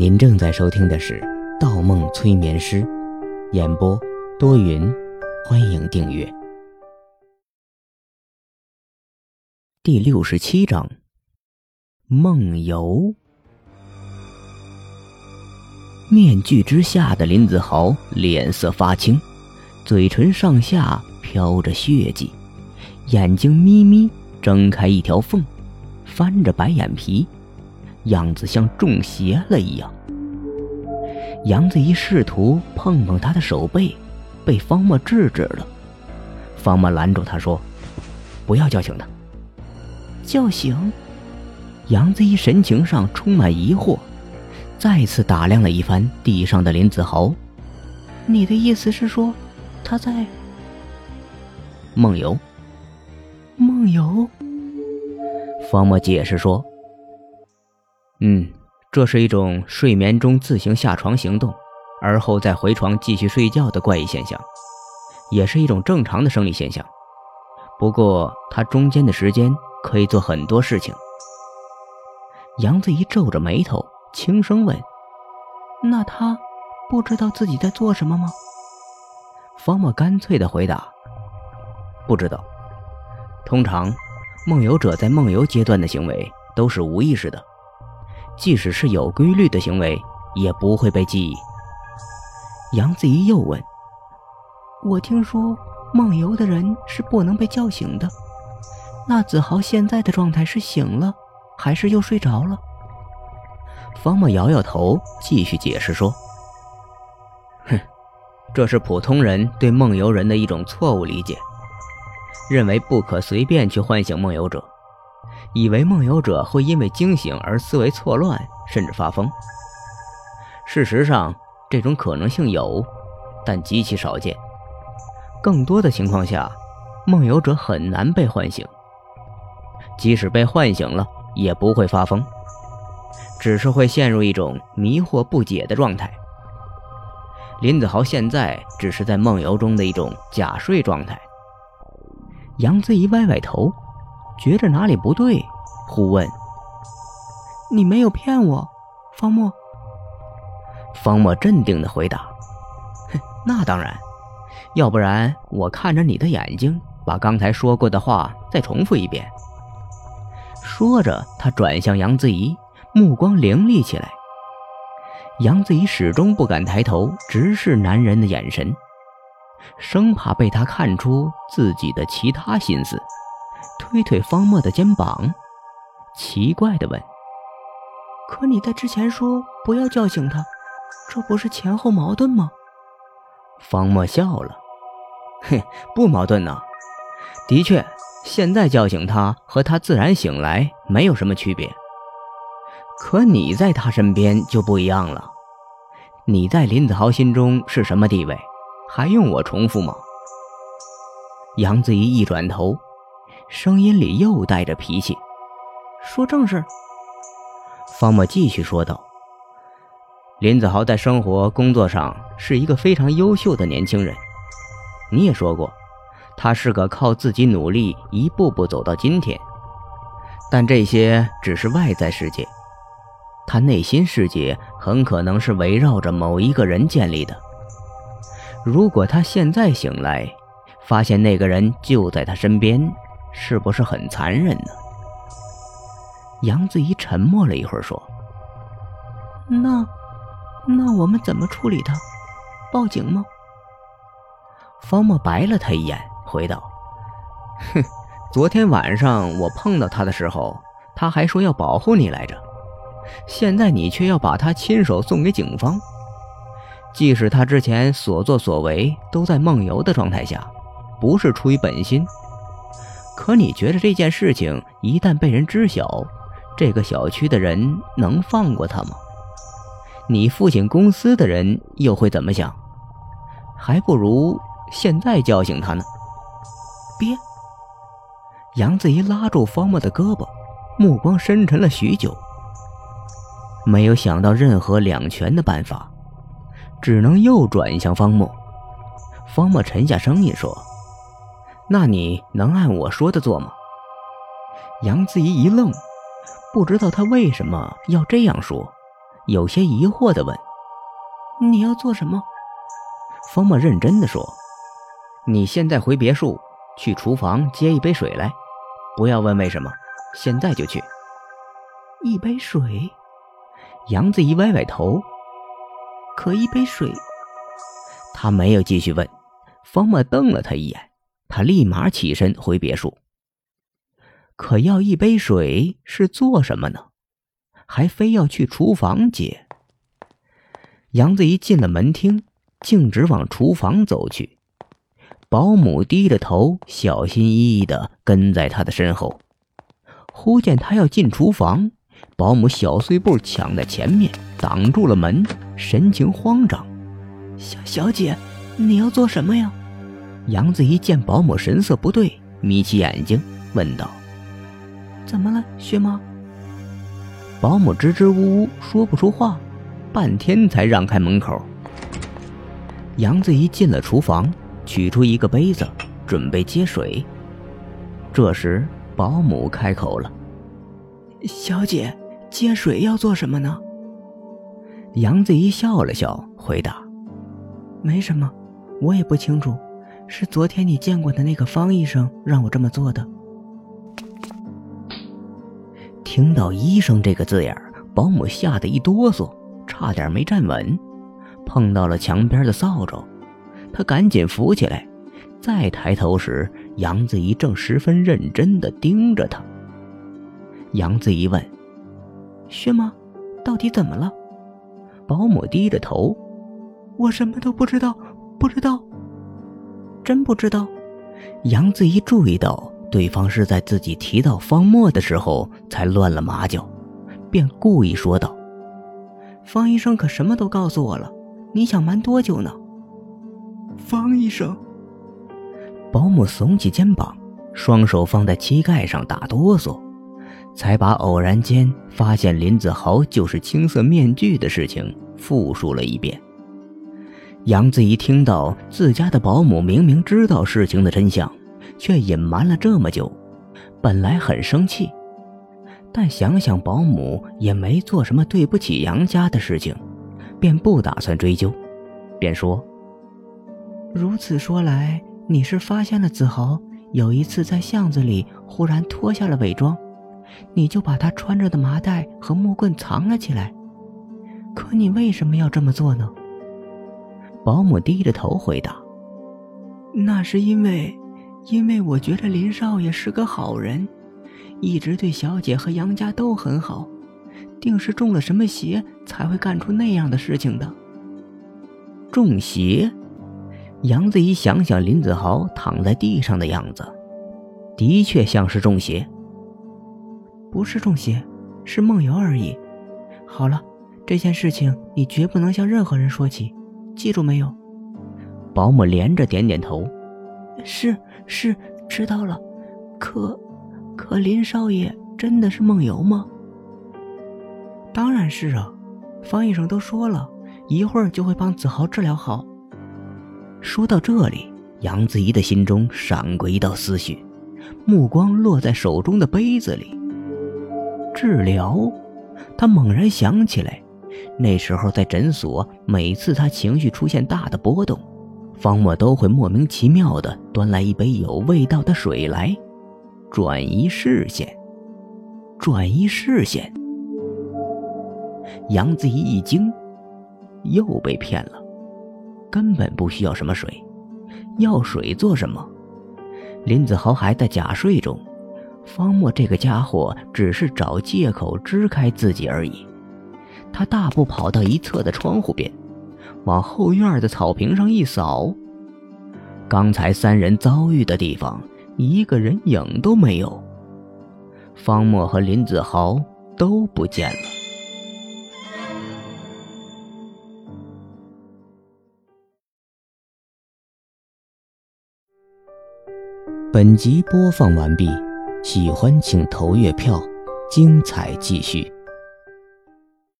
您正在收听的是《盗梦催眠师》，演播多云，欢迎订阅。第六十七章，梦游。面具之下的林子豪脸色发青，嘴唇上下飘着血迹，眼睛眯眯睁开一条缝，翻着白眼皮。样子像中邪了一样。杨子怡试图碰碰他的手背，被方墨制止了。方墨拦住他说：“不要叫醒他。”叫醒？杨子怡神情上充满疑惑，再次打量了一番地上的林子豪。你的意思是说，他在梦游？梦游？方墨解释说。嗯，这是一种睡眠中自行下床行动，而后再回床继续睡觉的怪异现象，也是一种正常的生理现象。不过，它中间的时间可以做很多事情。杨子怡皱着眉头，轻声问：“那他不知道自己在做什么吗？”方墨干脆的回答：“不知道。通常，梦游者在梦游阶段的行为都是无意识的。”即使是有规律的行为，也不会被记忆。杨子怡又问：“我听说梦游的人是不能被叫醒的，那子豪现在的状态是醒了，还是又睡着了？”方墨摇摇头，继续解释说：“哼，这是普通人对梦游人的一种错误理解，认为不可随便去唤醒梦游者。”以为梦游者会因为惊醒而思维错乱，甚至发疯。事实上，这种可能性有，但极其少见。更多的情况下，梦游者很难被唤醒。即使被唤醒了，也不会发疯，只是会陷入一种迷惑不解的状态。林子豪现在只是在梦游中的一种假睡状态。杨子怡歪歪头。觉着哪里不对，忽问：“你没有骗我，方墨？”方墨镇定的回答：“哼，那当然，要不然我看着你的眼睛，把刚才说过的话再重复一遍。”说着，他转向杨子怡，目光凌厉起来。杨子怡始终不敢抬头直视男人的眼神，生怕被他看出自己的其他心思。推推方墨的肩膀，奇怪的问：“可你在之前说不要叫醒他，这不是前后矛盾吗？”方墨笑了：“哼，不矛盾呢。的确，现在叫醒他和他自然醒来没有什么区别。可你在他身边就不一样了。你在林子豪心中是什么地位？还用我重复吗？”杨子怡一转头。声音里又带着脾气，说正事。方墨继续说道：“林子豪在生活、工作上是一个非常优秀的年轻人。你也说过，他是个靠自己努力一步步走到今天。但这些只是外在世界，他内心世界很可能是围绕着某一个人建立的。如果他现在醒来，发现那个人就在他身边。”是不是很残忍呢？杨子怡沉默了一会儿，说：“那，那我们怎么处理他？报警吗？”方墨白了他一眼，回道：“哼，昨天晚上我碰到他的时候，他还说要保护你来着，现在你却要把他亲手送给警方。即使他之前所作所为都在梦游的状态下，不是出于本心。”可你觉得这件事情一旦被人知晓，这个小区的人能放过他吗？你父亲公司的人又会怎么想？还不如现在叫醒他呢。别！杨子怡拉住方墨的胳膊，目光深沉了许久，没有想到任何两全的办法，只能又转向方墨。方墨沉下声音说。那你能按我说的做吗？杨子怡一愣，不知道他为什么要这样说，有些疑惑的问：“你要做什么？”方墨认真的说：“你现在回别墅，去厨房接一杯水来，不要问为什么，现在就去。”一杯水。杨子怡歪歪头。可一杯水。他没有继续问。方墨瞪了他一眼，他立马起身回别墅。可要一杯水是做什么呢？还非要去厨房接。杨子怡进了门厅，径直往厨房走去。保姆低着头，小心翼翼的跟在他的身后。忽见他要进厨房，保姆小碎步抢在前面，挡住了门，神情慌张。小小姐，你要做什么呀？杨子怡见保姆神色不对，眯起眼睛问道：“怎么了，薛妈？”保姆支支吾吾说不出话，半天才让开门口。杨子怡进了厨房，取出一个杯子，准备接水。这时，保姆开口了：“小姐，接水要做什么呢？”杨子怡笑了笑，回答。没什么，我也不清楚，是昨天你见过的那个方医生让我这么做的。听到“医生”这个字眼保姆吓得一哆嗦，差点没站稳，碰到了墙边的扫帚，他赶紧扶起来。再抬头时，杨子怡正十分认真地盯着他。杨子怡问：“薛妈，到底怎么了？”保姆低着头。我什么都不知道，不知道，真不知道。杨子怡注意到对方是在自己提到方墨的时候才乱了马脚，便故意说道：“方医生可什么都告诉我了，你想瞒多久呢？”方医生，保姆耸起肩膀，双手放在膝盖上打哆嗦，才把偶然间发现林子豪就是青色面具的事情复述了一遍。杨子怡听到自家的保姆明明知道事情的真相，却隐瞒了这么久，本来很生气，但想想保姆也没做什么对不起杨家的事情，便不打算追究，便说：“如此说来，你是发现了子豪有一次在巷子里忽然脱下了伪装，你就把他穿着的麻袋和木棍藏了起来。可你为什么要这么做呢？”保姆低着头回答：“那是因为，因为我觉得林少爷是个好人，一直对小姐和杨家都很好，定是中了什么邪才会干出那样的事情的。中邪？”杨子怡想想林子豪躺在地上的样子，的确像是中邪。不是中邪，是梦游而已。好了，这件事情你绝不能向任何人说起。记住没有？保姆连着点点头。是是，知道了。可，可林少爷真的是梦游吗？当然是啊，方医生都说了，一会儿就会帮子豪治疗好。说到这里，杨子怡的心中闪过一道思绪，目光落在手中的杯子里。治疗，他猛然想起来。那时候在诊所，每次他情绪出现大的波动，方墨都会莫名其妙的端来一杯有味道的水来，转移视线。转移视线。杨子怡一惊，又被骗了，根本不需要什么水，要水做什么？林子豪还在假睡中，方墨这个家伙只是找借口支开自己而已。他大步跑到一侧的窗户边，往后院的草坪上一扫，刚才三人遭遇的地方，一个人影都没有。方墨和林子豪都不见了。本集播放完毕，喜欢请投月票，精彩继续。